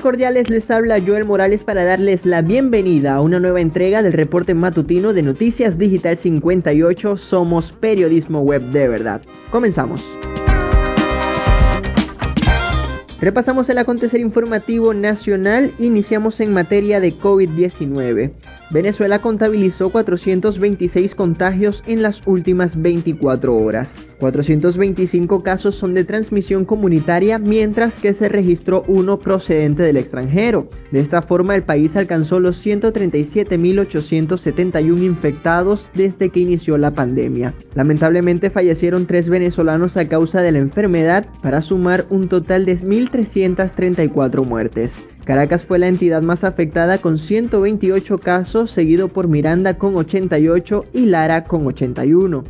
cordiales, les habla Joel Morales para darles la bienvenida a una nueva entrega del reporte matutino de Noticias Digital 58. Somos periodismo web de verdad. Comenzamos. Repasamos el acontecer informativo nacional, iniciamos en materia de COVID-19. Venezuela contabilizó 426 contagios en las últimas 24 horas. 425 casos son de transmisión comunitaria, mientras que se registró uno procedente del extranjero. De esta forma, el país alcanzó los 137.871 infectados desde que inició la pandemia. Lamentablemente fallecieron tres venezolanos a causa de la enfermedad, para sumar un total de 1.334 muertes. Caracas fue la entidad más afectada con 128 casos, seguido por Miranda con 88 y Lara con 81.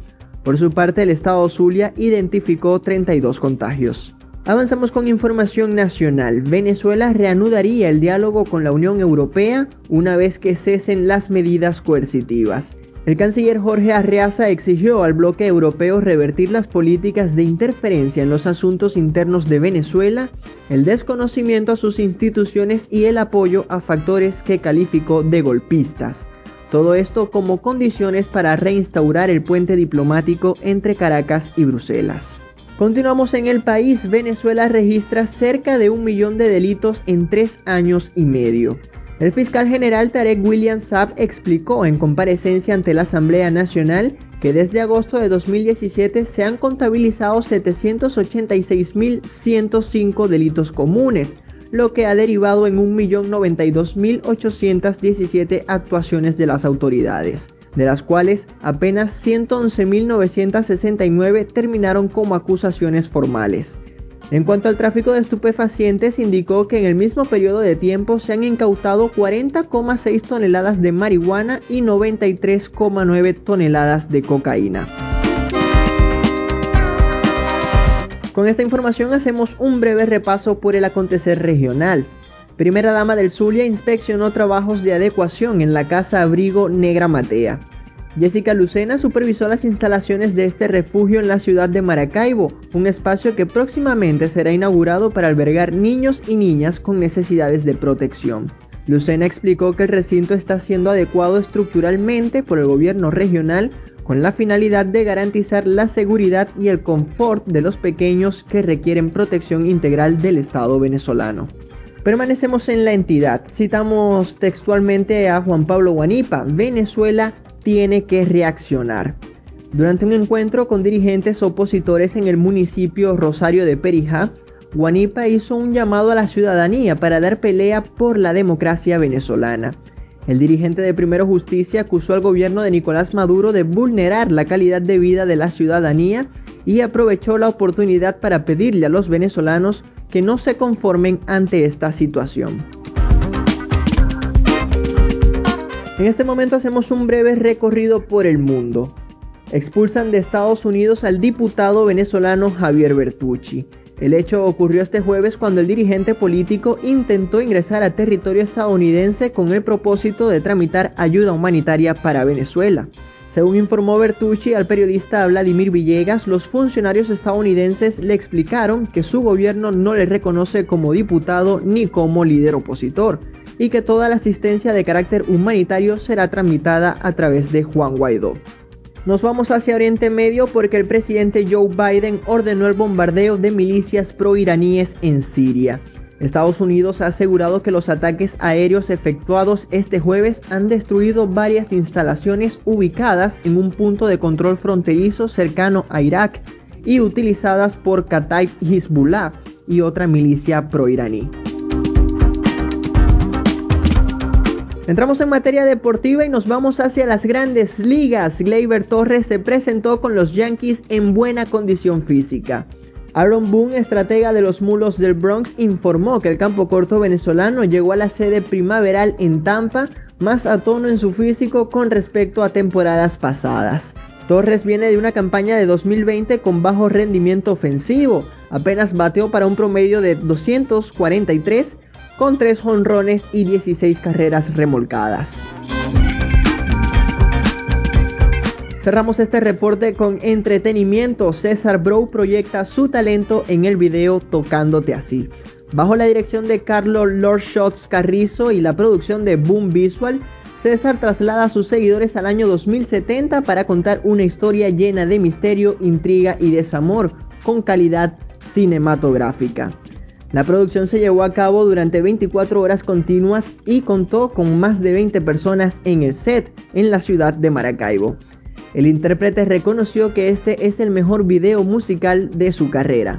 Por su parte, el estado Zulia identificó 32 contagios. Avanzamos con información nacional. Venezuela reanudaría el diálogo con la Unión Europea una vez que cesen las medidas coercitivas. El canciller Jorge Arreaza exigió al bloque europeo revertir las políticas de interferencia en los asuntos internos de Venezuela, el desconocimiento a sus instituciones y el apoyo a factores que calificó de golpistas. Todo esto como condiciones para reinstaurar el puente diplomático entre Caracas y Bruselas. Continuamos en el país, Venezuela registra cerca de un millón de delitos en tres años y medio. El fiscal general Tarek William Saab explicó en comparecencia ante la Asamblea Nacional que desde agosto de 2017 se han contabilizado 786.105 delitos comunes, lo que ha derivado en 1.092.817 actuaciones de las autoridades, de las cuales apenas 111.969 terminaron como acusaciones formales. En cuanto al tráfico de estupefacientes, indicó que en el mismo periodo de tiempo se han incautado 40,6 toneladas de marihuana y 93,9 toneladas de cocaína. Con esta información hacemos un breve repaso por el acontecer regional. Primera dama del Zulia inspeccionó trabajos de adecuación en la casa abrigo Negra Matea. Jessica Lucena supervisó las instalaciones de este refugio en la ciudad de Maracaibo, un espacio que próximamente será inaugurado para albergar niños y niñas con necesidades de protección. Lucena explicó que el recinto está siendo adecuado estructuralmente por el gobierno regional con la finalidad de garantizar la seguridad y el confort de los pequeños que requieren protección integral del Estado venezolano. Permanecemos en la entidad. Citamos textualmente a Juan Pablo Guanipa. Venezuela tiene que reaccionar. Durante un encuentro con dirigentes opositores en el municipio Rosario de Perijá, Guanipa hizo un llamado a la ciudadanía para dar pelea por la democracia venezolana. El dirigente de Primero Justicia acusó al gobierno de Nicolás Maduro de vulnerar la calidad de vida de la ciudadanía y aprovechó la oportunidad para pedirle a los venezolanos que no se conformen ante esta situación. En este momento hacemos un breve recorrido por el mundo. Expulsan de Estados Unidos al diputado venezolano Javier Bertucci. El hecho ocurrió este jueves cuando el dirigente político intentó ingresar a territorio estadounidense con el propósito de tramitar ayuda humanitaria para Venezuela. Según informó Bertucci al periodista Vladimir Villegas, los funcionarios estadounidenses le explicaron que su gobierno no le reconoce como diputado ni como líder opositor y que toda la asistencia de carácter humanitario será tramitada a través de Juan Guaidó. Nos vamos hacia Oriente Medio porque el presidente Joe Biden ordenó el bombardeo de milicias proiraníes en Siria. Estados Unidos ha asegurado que los ataques aéreos efectuados este jueves han destruido varias instalaciones ubicadas en un punto de control fronterizo cercano a Irak y utilizadas por Kataib Hezbollah y otra milicia proiraní. Entramos en materia deportiva y nos vamos hacia las grandes ligas. Gleyber Torres se presentó con los Yankees en buena condición física. Aaron Boone, estratega de los Mulos del Bronx, informó que el campo corto venezolano llegó a la sede primaveral en Tampa más a tono en su físico con respecto a temporadas pasadas. Torres viene de una campaña de 2020 con bajo rendimiento ofensivo, apenas bateó para un promedio de 243 con 3 jonrones y 16 carreras remolcadas. Cerramos este reporte con entretenimiento. César Bro proyecta su talento en el video Tocándote así. Bajo la dirección de Carlos Lord Shots Carrizo y la producción de Boom Visual, César traslada a sus seguidores al año 2070 para contar una historia llena de misterio, intriga y desamor, con calidad cinematográfica. La producción se llevó a cabo durante 24 horas continuas y contó con más de 20 personas en el set en la ciudad de Maracaibo. El intérprete reconoció que este es el mejor video musical de su carrera.